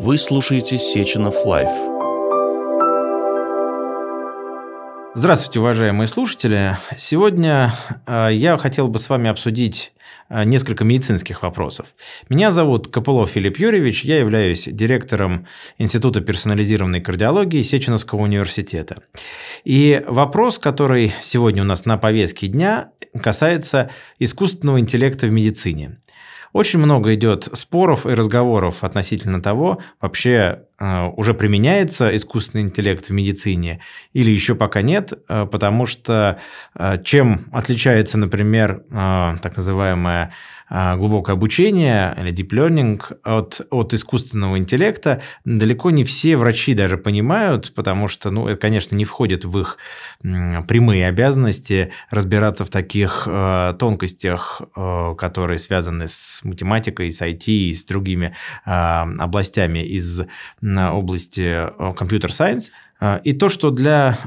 Вы слушаете Сеченов Life. Здравствуйте, уважаемые слушатели. Сегодня э, я хотел бы с вами обсудить э, несколько медицинских вопросов. Меня зовут Копылов Филипп Юрьевич, я являюсь директором Института персонализированной кардиологии Сеченовского университета. И вопрос, который сегодня у нас на повестке дня, касается искусственного интеллекта в медицине. Очень много идет споров и разговоров относительно того, вообще э, уже применяется искусственный интеллект в медицине или еще пока нет, э, потому что э, чем отличается, например, так называемая глубокое обучение или deep learning от, от искусственного интеллекта далеко не все врачи даже понимают, потому что, ну, это, конечно, не входит в их прямые обязанности разбираться в таких э, тонкостях, э, которые связаны с математикой, с IT и с другими э, областями из области компьютер-сайенс. И то, что для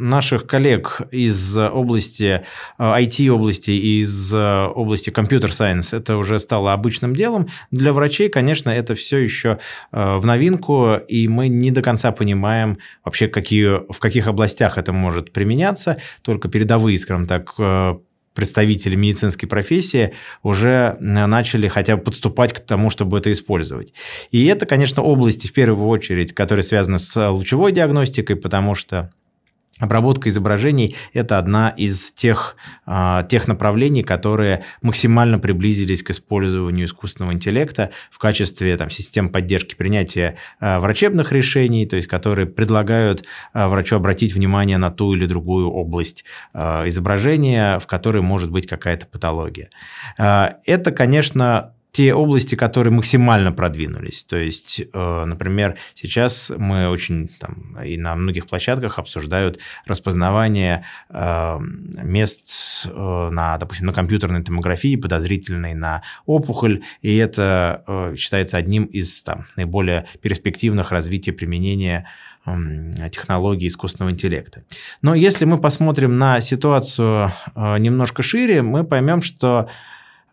наших коллег из области IT-области и из области компьютер-сайенс это уже стало обычным делом. Для врачей, конечно, это все еще э, в новинку, и мы не до конца понимаем вообще, какие, в каких областях это может применяться. Только передовые, скажем так, э, представители медицинской профессии уже начали хотя бы подступать к тому, чтобы это использовать. И это, конечно, области, в первую очередь, которые связаны с лучевой диагностикой, потому что Обработка изображений – это одна из тех, а, тех направлений, которые максимально приблизились к использованию искусственного интеллекта в качестве там, систем поддержки принятия а, врачебных решений, то есть которые предлагают а, врачу обратить внимание на ту или другую область изображения, в которой может быть какая-то патология. Это, конечно, те области, которые максимально продвинулись. То есть, э, например, сейчас мы очень там, и на многих площадках обсуждают распознавание э, мест э, на, допустим, на компьютерной томографии, подозрительной на опухоль, и это считается одним из там, наиболее перспективных развития применения технологий искусственного интеллекта. Но если мы посмотрим на ситуацию немножко шире, мы поймем, что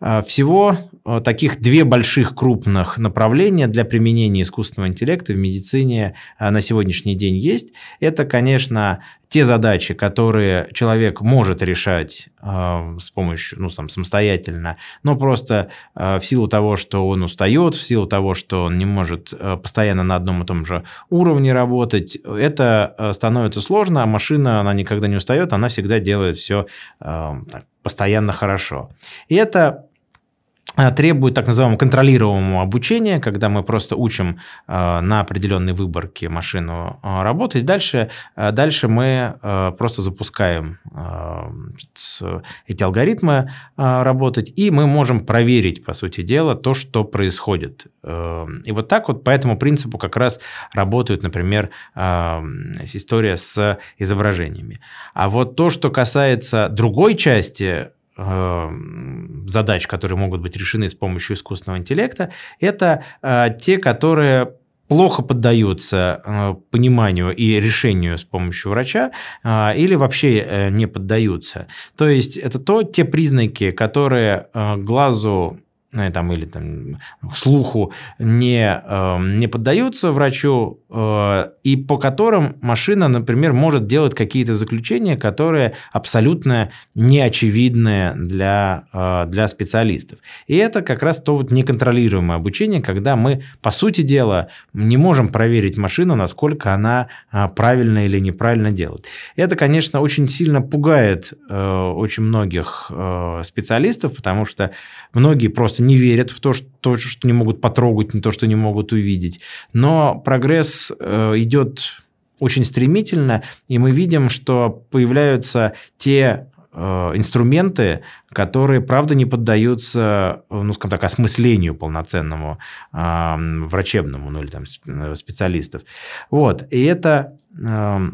всего а, таких две больших крупных направления для применения искусственного интеллекта в медицине а, на сегодняшний день есть. Это, конечно, те задачи, которые человек может решать с помощью, ну, сам, самостоятельно, но просто в силу того, что он устает, в силу того, что он не может постоянно на одном и том же уровне работать, это становится сложно, а машина, она никогда не устает, она всегда делает все постоянно хорошо. И это Э, требует так называемого контролируемого обучения, когда мы просто учим э, на определенной выборке машину э, работать. Дальше, дальше мы просто запускаем эти алгоритмы работать, и мы можем проверить, по сути дела, то, что происходит. И вот так вот по этому принципу как раз работает, например, история с изображениями. А вот то, что касается другой части Э, задач, которые могут быть решены с помощью искусственного интеллекта, это э, те, которые плохо поддаются э, пониманию и решению с помощью врача или вообще не поддаются. То есть это то, те признаки, которые глазу ну, там, или там, слуху не, э, не поддаются врачу, э, и по которым машина, например, может делать какие-то заключения, которые абсолютно неочевидные для, э, для специалистов. И это как раз то вот неконтролируемое обучение, когда мы, по сути дела, не можем проверить машину, насколько она правильно или неправильно делает. Это, конечно, очень сильно пугает очень многих специалистов, потому что многие просто не верят в то, что, что не могут потрогать, не то, что не могут увидеть. Но прогресс э, идет очень стремительно, и мы видим, что появляются те э, инструменты, которые, правда, не поддаются, ну, скажем так, осмыслению полноценному э, врачебному, ну, или там специалистов. Вот, и это... Э,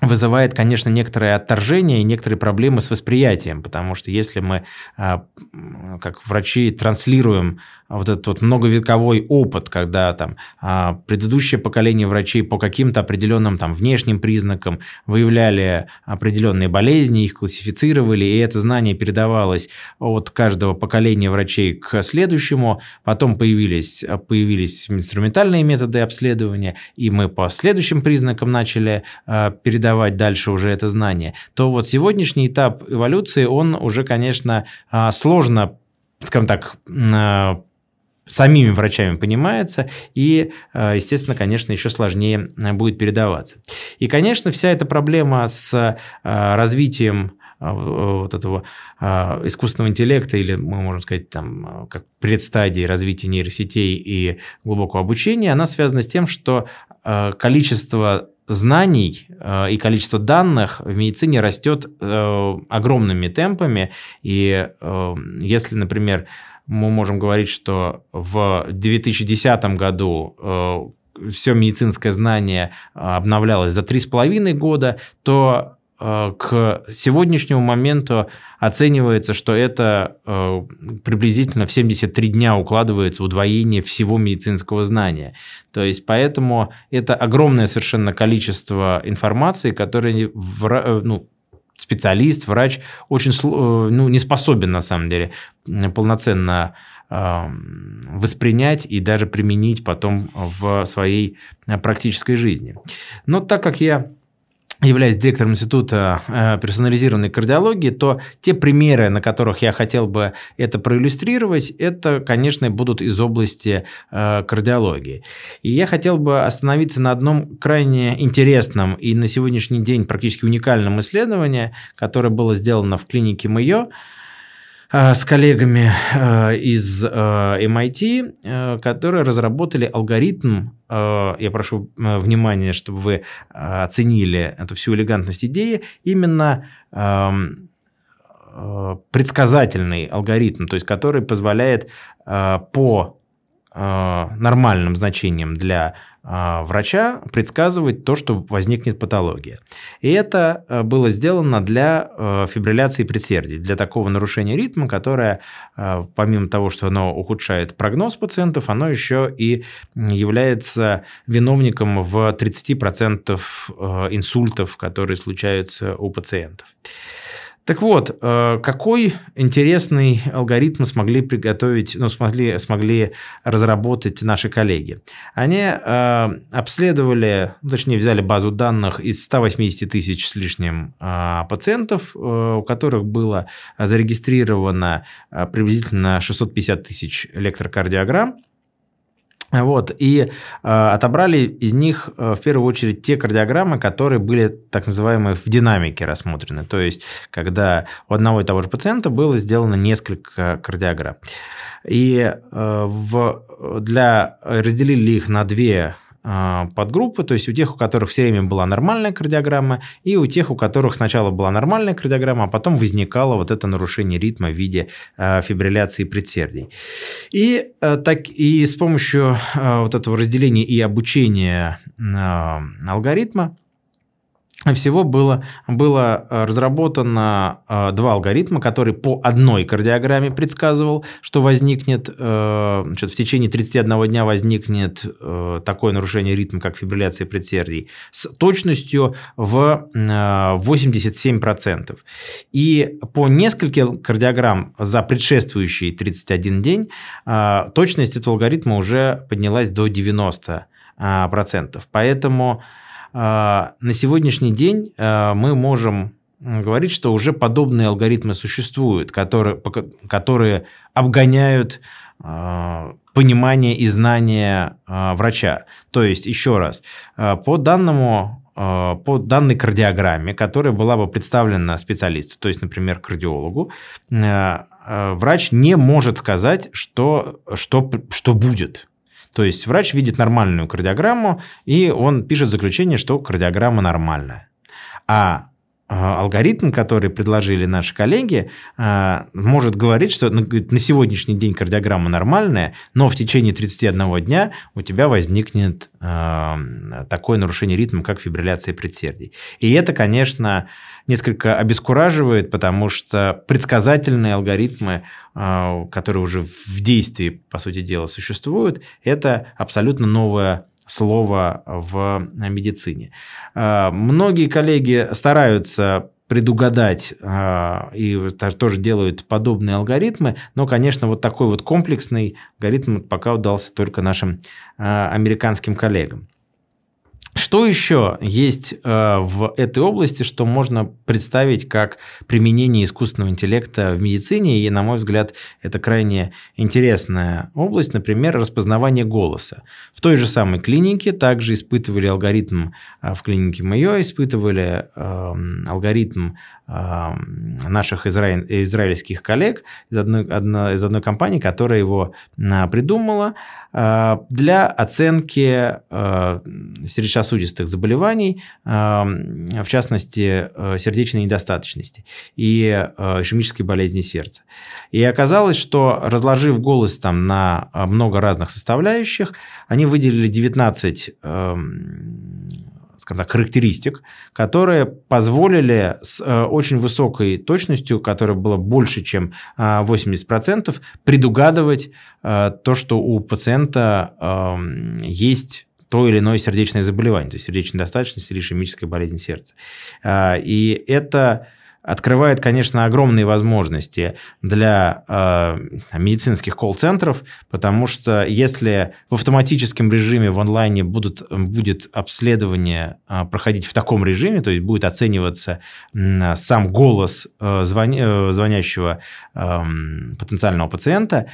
вызывает, конечно, некоторое отторжение и некоторые проблемы с восприятием, потому что если мы, как врачи, транслируем вот этот вот многовековой опыт, когда там а, предыдущее поколение врачей по каким-то определенным там внешним признакам выявляли определенные болезни, их классифицировали, и это знание передавалось от каждого поколения врачей к следующему, потом появились, появились инструментальные методы обследования, и мы по следующим признакам начали а, передавать дальше уже это знание, то вот сегодняшний этап эволюции, он уже, конечно, а, сложно скажем так, самими врачами понимается, и, э, естественно, конечно, еще сложнее э, будет передаваться. И, конечно, вся эта проблема с э, развитием вот этого искусственного интеллекта, или мы можем сказать, там, как предстадии развития нейросетей и глубокого обучения, она связана с тем, что количество знаний и количество данных в медицине растет огромными темпами. И если, например, мы можем говорить, что в 2010 году э, все медицинское знание э, обновлялось за 3,5 года, то э, к сегодняшнему моменту оценивается, что это приблизительно в 73 дня укладывается удвоение всего медицинского знания. То есть поэтому это огромное совершенно количество информации, которое ну, специалист, врач очень э, ну, не способен на самом деле полноценно воспринять и даже применить потом в своей э, практической жизни. Но так как я являюсь директором Института э, персонализированной кардиологии, то те примеры, на которых я хотел бы это проиллюстрировать, это, конечно, будут из области э, кардиологии. И я хотел бы остановиться на одном крайне интересном и на сегодняшний день практически уникальном исследовании, которое было сделано в клинике Э, с коллегами э, из MIT, э, которые разработали алгоритм, я прошу внимания, чтобы вы оценили эту всю элегантность идеи, именно эм, предсказательный алгоритм, то есть который позволяет по нормальным значениям для а, врача предсказывать то, что возникнет патология. И это э, было сделано для э, фибрилляции предсердий, для такого нарушения ритма, которое, э, помимо того, что оно ухудшает прогноз пациентов, оно еще и является виновником в 30% инсультов, которые случаются у пациентов. Так вот, э, какой интересный алгоритм смогли приготовить, ну, смогли, смогли разработать наши коллеги? Они э, обследовали, ну, точнее, взяли базу данных из 180 тысяч с лишним э, пациентов, у которых было зарегистрировано приблизительно 650 тысяч электрокардиограмм, вот, и э, отобрали из них э, в первую очередь те кардиограммы, которые были так называемые в динамике рассмотрены, то есть когда у одного и того же пациента было сделано несколько кардиограмм. И э, в, для, разделили их на две подгруппы, то есть у тех, у которых все время была нормальная кардиограмма, и у тех, у которых сначала была нормальная кардиограмма, а потом возникало вот это нарушение ритма в виде а, фибрилляции предсердий. И, а, так, и с помощью вот этого разделения и обучения алгоритма всего было, было э, разработано э, два алгоритма, которые по одной кардиограмме предсказывал, что возникнет, э, значит, в течение 31 дня возникнет такое нарушение ритма, как фибрилляция предсердий, с точностью в 87%. И по нескольким кардиограмм за предшествующий 31 день точность этого алгоритма уже поднялась до 90%. Поэтому на сегодняшний день а, мы можем говорить, что уже подобные алгоритмы существуют, которые, которые обгоняют а, понимание и знание врача. То есть, еще раз, по данному по данной кардиограмме, которая была бы представлена специалисту, то есть, например, кардиологу, врач не может сказать, что, что, что будет. То есть врач видит нормальную кардиограмму, и он пишет заключение, что кардиограмма нормальная. А алгоритм, который предложили наши коллеги, может говорить, что ну, на сегодняшний день кардиограмма нормальная, но в течение 31 дня у тебя возникнет такое нарушение ритма, как фибрилляция предсердий. И это, конечно, несколько обескураживает, потому что предсказательные алгоритмы, которые уже в действии, по сути дела, существуют, это абсолютно новая слова в медицине. А, многие коллеги стараются предугадать а, и тоже делают подобные алгоритмы, но, конечно, вот такой вот комплексный алгоритм пока удался только нашим а, американским коллегам. Что еще есть э, в этой области, что можно представить как применение искусственного интеллекта в медицине? И, на мой взгляд, это крайне интересная область, например, распознавание голоса. В той же самой клинике также испытывали алгоритм э, в клинике Майо, испытывали эм, алгоритм эм, наших изра... израильских коллег из одной, одной, из одной компании, которая его э, придумала для оценки сейчас сердечно-сосудистых заболеваний, в частности, э, сердечной недостаточности и э, ишемической болезни сердца. И оказалось, что разложив голос там на э, много разных составляющих, они выделили 19 скажем так, характеристик, которые позволили с очень высокой точностью, которая была больше, чем 80%, предугадывать то, что у пациента есть то или иное сердечное заболевание, то есть сердечная недостаточность или ишемическая болезнь сердца. И это открывает, конечно, огромные возможности для э, медицинских колл-центров, потому что если в автоматическом режиме в онлайне будут, будет обследование э, проходить в таком режиме, то есть будет оцениваться э, сам голос э, звоня, э, звонящего э, потенциального пациента,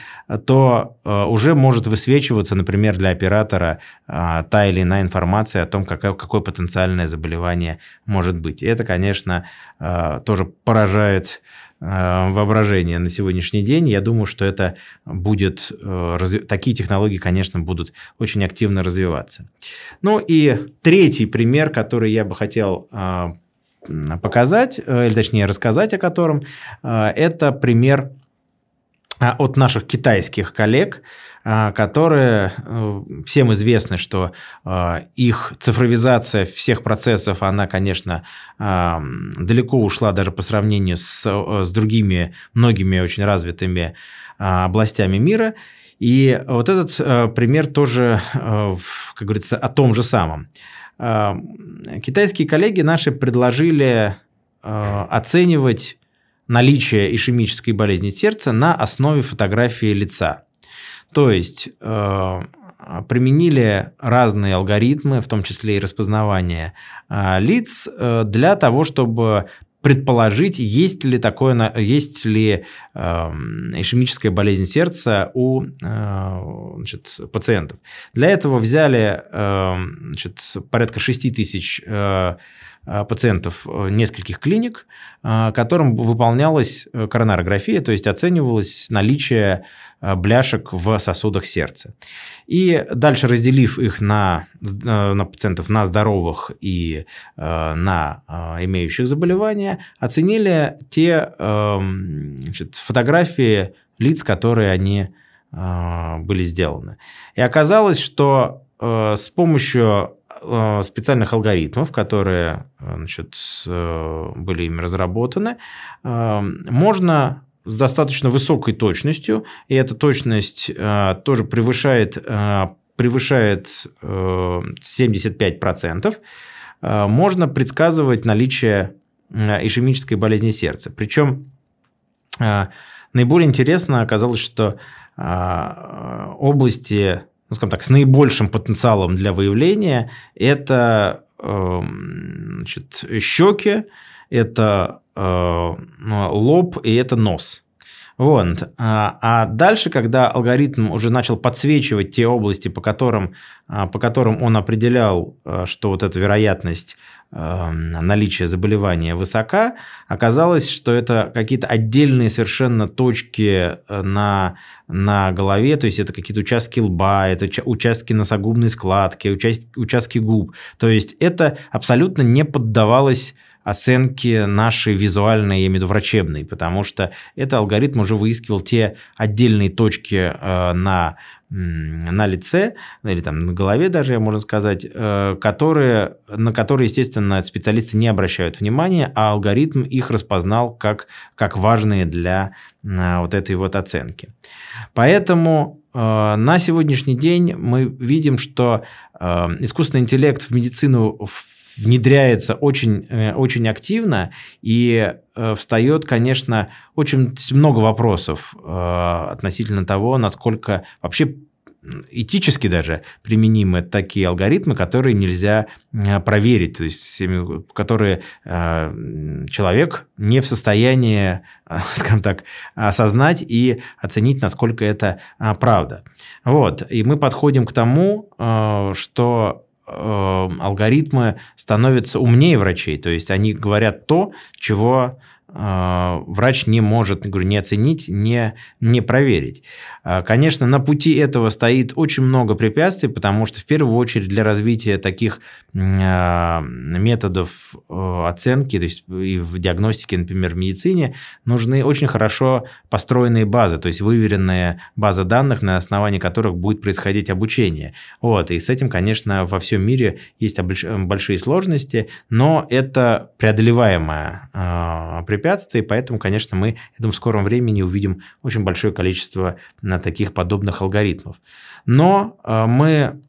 то э, уже может высвечиваться, например, для оператора э, та или иная информация о том, какое, какое потенциальное заболевание может быть. И это, конечно, э, тоже тоже поражает э, воображение на сегодняшний день. Я думаю, что это будет, э, такие технологии, конечно, будут очень активно развиваться. Ну и третий пример, который я бы хотел э, показать, или точнее рассказать о котором, это пример от наших китайских коллег, а, которые э, всем известны, что а, их цифровизация всех процессов, она, конечно, а, далеко ушла даже по сравнению с, с другими многими очень развитыми областями мира. И вот этот э, пример тоже, э, как говорится, о том же самом. Китайские коллеги наши предложили оценивать наличие ишемической болезни сердца на основе фотографии лица. То есть э, применили разные алгоритмы, в том числе и распознавание э, лиц, э, для того, чтобы предположить, есть ли такое, есть ли э, ишемическая болезнь сердца у значит, пациентов. Для этого взяли э, значит, порядка 6 тысяч пациентов э, нескольких клиник, э, которым выполнялась коронарография, то есть оценивалось наличие бляшек в сосудах сердца. И дальше разделив их на, на пациентов на здоровых и на имеющих заболевания, оценили те значит, фотографии лиц, которые они были сделаны. И оказалось, что с помощью Э, специальных алгоритмов, которые э, значит, э, были ими разработаны, можно с достаточно высокой точностью, и эта точность тоже превышает, превышает 75%, можно предсказывать наличие ишемической болезни сердца. Причем наиболее интересно оказалось, что области ну, скажем так, с наибольшим потенциалом для выявления, это эм, значит, щеки, это э, лоб и это нос. Вот. А, а дальше, когда алгоритм уже начал подсвечивать те области, по которым, а, по которым он определял, э, что вот эта вероятность наличие заболевания высока, оказалось, что это какие-то отдельные совершенно точки э, на, на голове, то есть это какие-то участки лба, это участки носогубной складки, участки, участки губ. То есть это абсолютно не поддавалось оценки нашей визуальной, я имею в виду врачебной, потому что этот алгоритм уже выискивал те отдельные точки э, на на лице, или там на голове даже, можно сказать, э, которые, на которые, естественно, специалисты не обращают внимания, а алгоритм их распознал как, как важные для э, вот этой вот оценки. Поэтому на сегодняшний день мы видим, что искусственный интеллект в медицину внедряется очень, очень активно и встает, конечно, очень много вопросов относительно того, насколько вообще этически даже применимы такие алгоритмы, которые нельзя э, проверить, то есть которые э, человек не в состоянии, э, скажем так, осознать и оценить, насколько это правда. Вот. И мы подходим к тому, что алгоритмы становятся умнее врачей, то есть они говорят то, чего врач не может, говорю, не оценить, не, не проверить. А, конечно, на пути этого стоит очень много препятствий, потому что в первую очередь для развития таких а, методов оценки, то есть и в диагностике, например, в медицине, нужны очень хорошо построенные базы, то есть выверенная база данных, на основании которых будет происходить обучение. Вот, и с этим, конечно, во всем мире есть большие сложности, но это преодолеваемое препятствие препятствий, поэтому, конечно, мы, в скором времени увидим очень большое количество на таких подобных алгоритмов. Но э, мы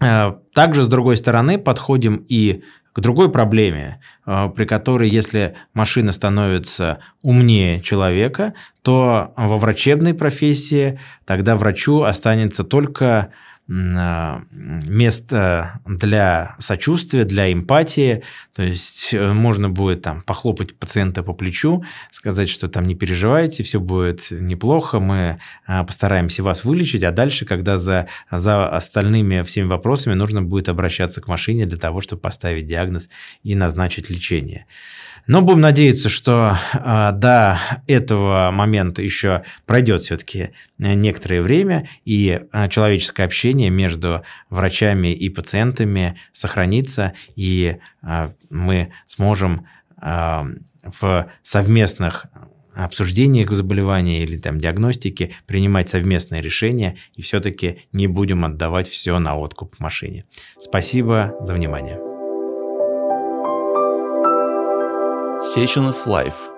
э, также, с другой стороны, подходим и к другой проблеме, э, при которой, если машина становится умнее человека, то во врачебной профессии тогда врачу останется только а, место для сочувствия, для эмпатии. То есть э, можно будет там похлопать пациента по плечу, сказать, что там не переживайте, все будет неплохо, мы постараемся вас вылечить, а дальше, когда за, за остальными всеми вопросами нужно будет обращаться к машине для того, чтобы поставить диагноз и назначить лечение. Но будем надеяться, что э, до этого момента еще пройдет все-таки некоторое время, и э, человеческое общение между врачами и пациентами сохранится, и э, мы сможем э, в совместных обсуждениях заболевания или там диагностики принимать совместное решение и все-таки не будем отдавать все на откуп машине. Спасибо за внимание. Session of Life